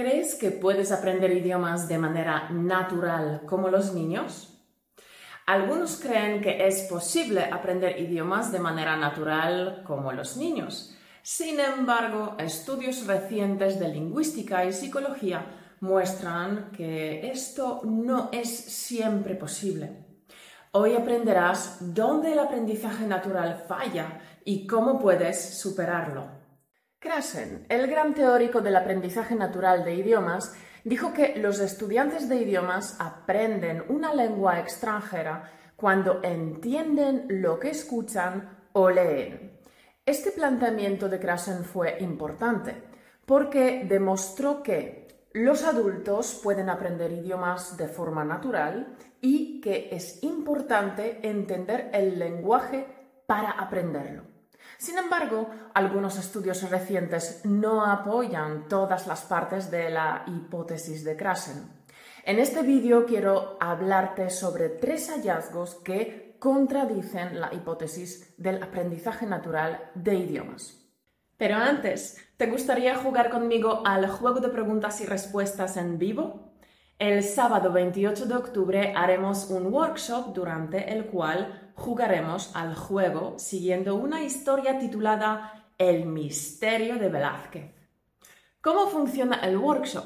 ¿Crees que puedes aprender idiomas de manera natural como los niños? Algunos creen que es posible aprender idiomas de manera natural como los niños. Sin embargo, estudios recientes de lingüística y psicología muestran que esto no es siempre posible. Hoy aprenderás dónde el aprendizaje natural falla y cómo puedes superarlo. Krasen, el gran teórico del aprendizaje natural de idiomas, dijo que los estudiantes de idiomas aprenden una lengua extranjera cuando entienden lo que escuchan o leen. Este planteamiento de Krasen fue importante porque demostró que los adultos pueden aprender idiomas de forma natural y que es importante entender el lenguaje para aprenderlo. Sin embargo, algunos estudios recientes no apoyan todas las partes de la hipótesis de Krasen. En este vídeo quiero hablarte sobre tres hallazgos que contradicen la hipótesis del aprendizaje natural de idiomas. Pero antes, ¿te gustaría jugar conmigo al juego de preguntas y respuestas en vivo? El sábado 28 de octubre haremos un workshop durante el cual jugaremos al juego siguiendo una historia titulada El misterio de Velázquez. ¿Cómo funciona el workshop?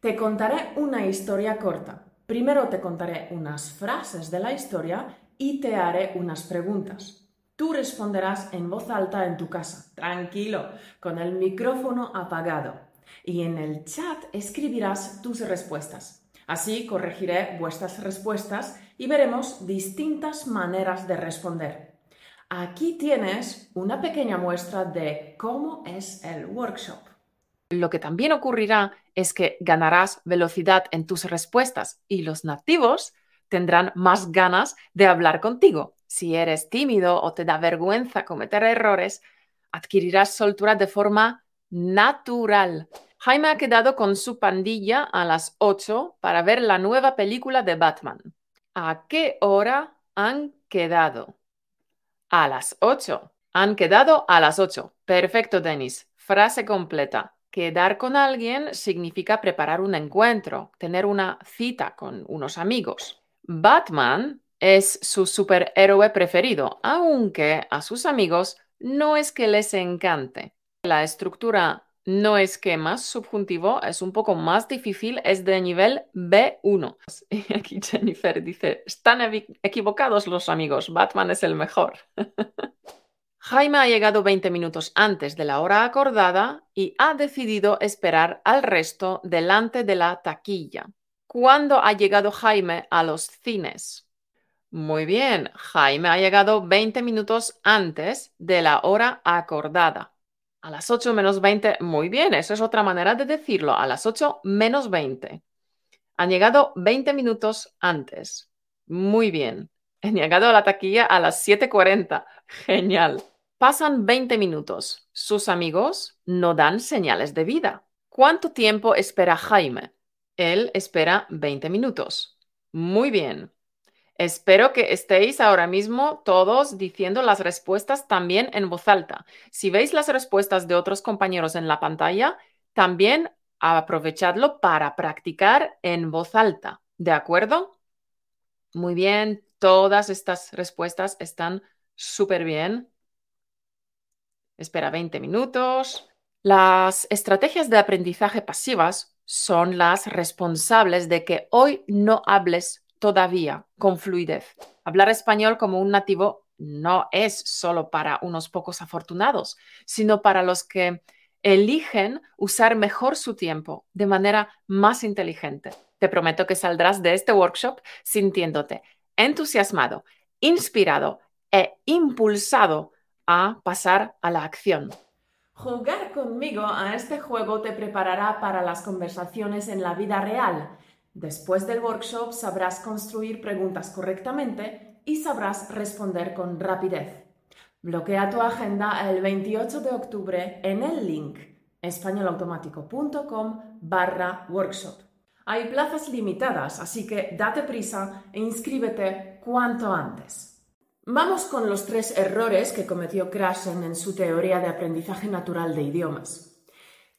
Te contaré una historia corta. Primero te contaré unas frases de la historia y te haré unas preguntas. Tú responderás en voz alta en tu casa, tranquilo, con el micrófono apagado. Y en el chat escribirás tus respuestas. Así corregiré vuestras respuestas y veremos distintas maneras de responder. Aquí tienes una pequeña muestra de cómo es el workshop. Lo que también ocurrirá es que ganarás velocidad en tus respuestas y los nativos tendrán más ganas de hablar contigo. Si eres tímido o te da vergüenza cometer errores, adquirirás soltura de forma natural. Jaime ha quedado con su pandilla a las 8 para ver la nueva película de Batman. ¿A qué hora han quedado? A las 8. Han quedado a las 8. Perfecto, Denis. Frase completa. Quedar con alguien significa preparar un encuentro, tener una cita con unos amigos. Batman es su superhéroe preferido, aunque a sus amigos no es que les encante. La estructura no esquema subjuntivo es un poco más difícil, es de nivel B1. Y aquí Jennifer dice, están equivocados los amigos, Batman es el mejor. Jaime ha llegado 20 minutos antes de la hora acordada y ha decidido esperar al resto delante de la taquilla. ¿Cuándo ha llegado Jaime a los cines? Muy bien, Jaime ha llegado 20 minutos antes de la hora acordada. A las 8 menos 20, muy bien, eso es otra manera de decirlo, a las 8 menos 20. Han llegado 20 minutos antes. Muy bien. Han llegado a la taquilla a las 7.40. Genial. Pasan 20 minutos. Sus amigos no dan señales de vida. ¿Cuánto tiempo espera Jaime? Él espera 20 minutos. Muy bien. Espero que estéis ahora mismo todos diciendo las respuestas también en voz alta. Si veis las respuestas de otros compañeros en la pantalla, también aprovechadlo para practicar en voz alta. ¿De acuerdo? Muy bien, todas estas respuestas están súper bien. Espera 20 minutos. Las estrategias de aprendizaje pasivas son las responsables de que hoy no hables todavía con fluidez. Hablar español como un nativo no es solo para unos pocos afortunados, sino para los que eligen usar mejor su tiempo de manera más inteligente. Te prometo que saldrás de este workshop sintiéndote entusiasmado, inspirado e impulsado a pasar a la acción. Jugar conmigo a este juego te preparará para las conversaciones en la vida real Después del workshop sabrás construir preguntas correctamente y sabrás responder con rapidez. Bloquea tu agenda el 28 de octubre en el link españolautomático.com barra workshop. Hay plazas limitadas, así que date prisa e inscríbete cuanto antes. Vamos con los tres errores que cometió Krashen en su teoría de aprendizaje natural de idiomas.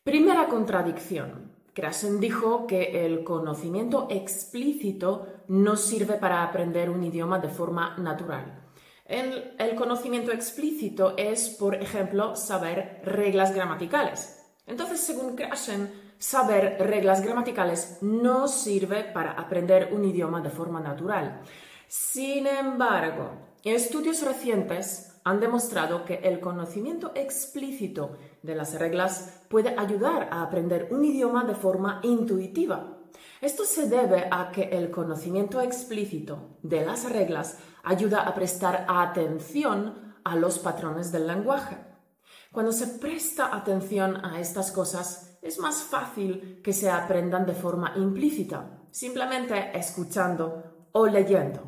Primera contradicción. Krashen dijo que el conocimiento explícito no sirve para aprender un idioma de forma natural. El, el, conocimiento explícito es, por ejemplo, saber reglas gramaticales. Entonces, según Krashen, saber reglas gramaticales no sirve para aprender un idioma de forma natural. Sin embargo, estudios recientes han demostrado que el conocimiento explícito de las reglas puede ayudar a aprender un idioma de forma intuitiva. Esto se debe a que el conocimiento explícito de las reglas ayuda a prestar atención a los patrones del lenguaje. Cuando se presta atención a estas cosas, es más fácil que se aprendan de forma implícita, simplemente escuchando o leyendo.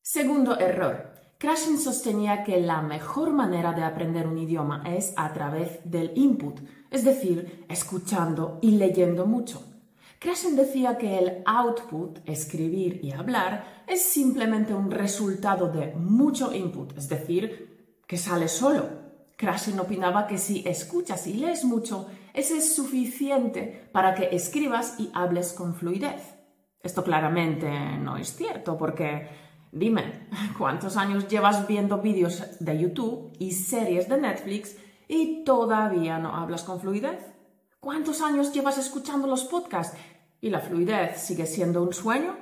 Segundo error. Krashen sostenía que la mejor manera de aprender un idioma es a través del input, es decir, escuchando y leyendo mucho. Krashen decía que el output, escribir y hablar, es simplemente un resultado de mucho input, es decir, que sale solo. Krashen opinaba que si escuchas y lees mucho, ese es suficiente para que escribas y hables con fluidez. Esto claramente no es cierto porque, dime, ¿cuántos años llevas viendo vídeos de YouTube y series de Netflix y todavía no hablas con fluidez? ¿Cuántos años llevas escuchando los podcasts y la fluidez sigue siendo un sueño?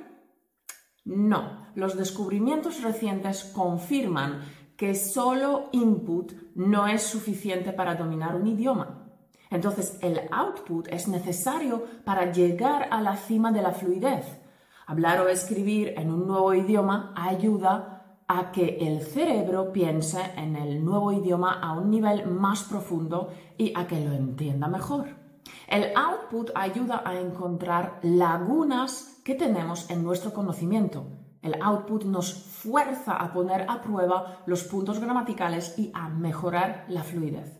No, los descubrimientos recientes confirman que solo input no es suficiente para dominar un idioma. Entonces, el output es necesario para llegar a la cima de la fluidez. Hablar o escribir en un nuevo idioma ayuda a que el cerebro piense en el nuevo idioma a un nivel más profundo y a que lo entienda mejor. El output ayuda a encontrar lagunas que tenemos en nuestro conocimiento. El output nos fuerza a poner a prueba los puntos gramaticales y a mejorar la fluidez.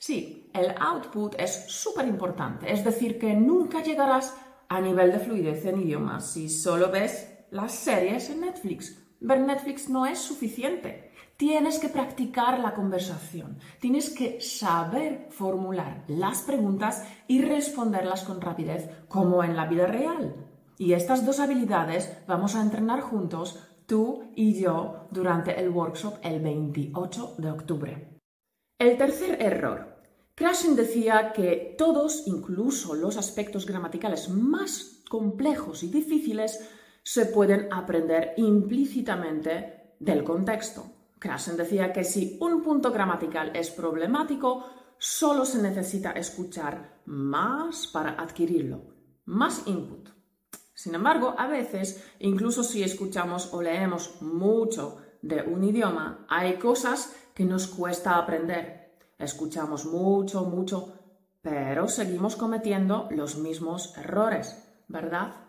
Sí, el output es súper importante, es decir, que nunca llegarás a nivel de fluidez en idiomas si solo ves las series en Netflix. Ver Netflix no es suficiente. Tienes que practicar la conversación, tienes que saber formular las preguntas y responderlas con rapidez, como en la vida real. Y estas dos habilidades vamos a entrenar juntos, tú y yo, durante el workshop el 28 de octubre. El tercer error. Krashen decía que todos, incluso los aspectos gramaticales más complejos y difíciles, se pueden aprender implícitamente del contexto. Krashen decía que si un punto gramatical es problemático, solo se necesita escuchar más para adquirirlo, más input. Sin embargo, a veces, incluso si escuchamos o leemos mucho de un idioma, hay cosas que nos cuesta aprender. Escuchamos mucho, mucho, pero seguimos cometiendo los mismos errores, ¿verdad?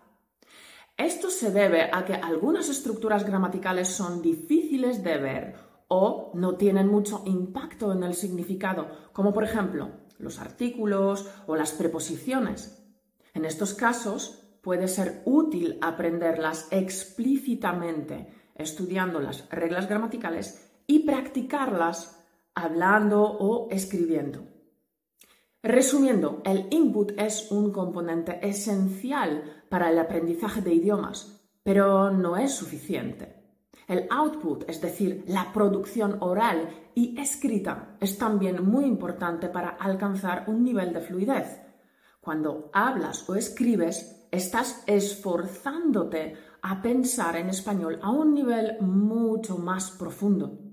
Esto se debe a que algunas estructuras gramaticales son difíciles de ver o no tienen mucho impacto en el significado, como por ejemplo los artículos o las preposiciones. En estos casos puede ser útil aprenderlas explícitamente, estudiando las reglas gramaticales y practicarlas hablando o escribiendo. Resumiendo, el input es un componente esencial para el aprendizaje de idiomas, pero no es suficiente. El output, es decir, la producción oral y escrita, es también muy importante para alcanzar un nivel de fluidez. Cuando hablas o escribes, estás esforzándote a pensar en español a un nivel mucho más profundo.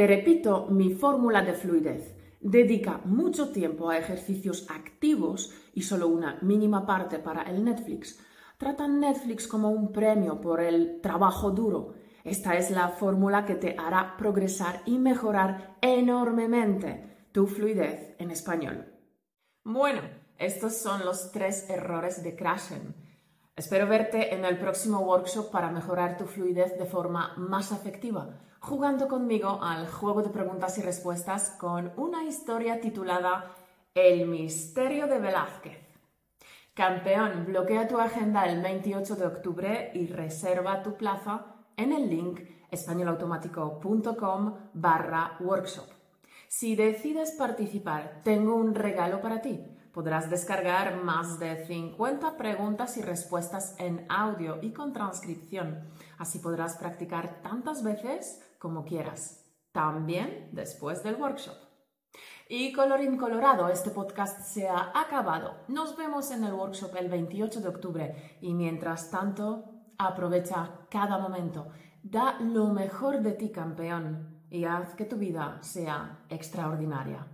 Te repito mi fórmula de fluidez dedica mucho tiempo a ejercicios activos y solo una mínima parte para el Netflix. Trata Netflix como un premio por el trabajo duro. Esta es la fórmula que te hará progresar y mejorar enormemente tu fluidez en español. Bueno, estos son los tres errores de Krashen. Espero verte en el próximo workshop para mejorar tu fluidez de forma más efectiva jugando conmigo al juego de preguntas y respuestas con una historia titulada El misterio de Velázquez. Campeón, bloquea tu agenda el 28 de octubre y reserva tu plaza en el link españolautomático.com barra workshop. Si decides participar, tengo un regalo para ti Podrás descargar más de 50 preguntas y respuestas en audio y con transcripción. Así podrás practicar tantas veces como quieras, también después del workshop. Y colorín colorado, este podcast se ha acabado. Nos vemos en el workshop el 28 de octubre y mientras tanto, aprovecha cada momento. Da lo mejor de ti, campeón, y haz que tu vida sea extraordinaria.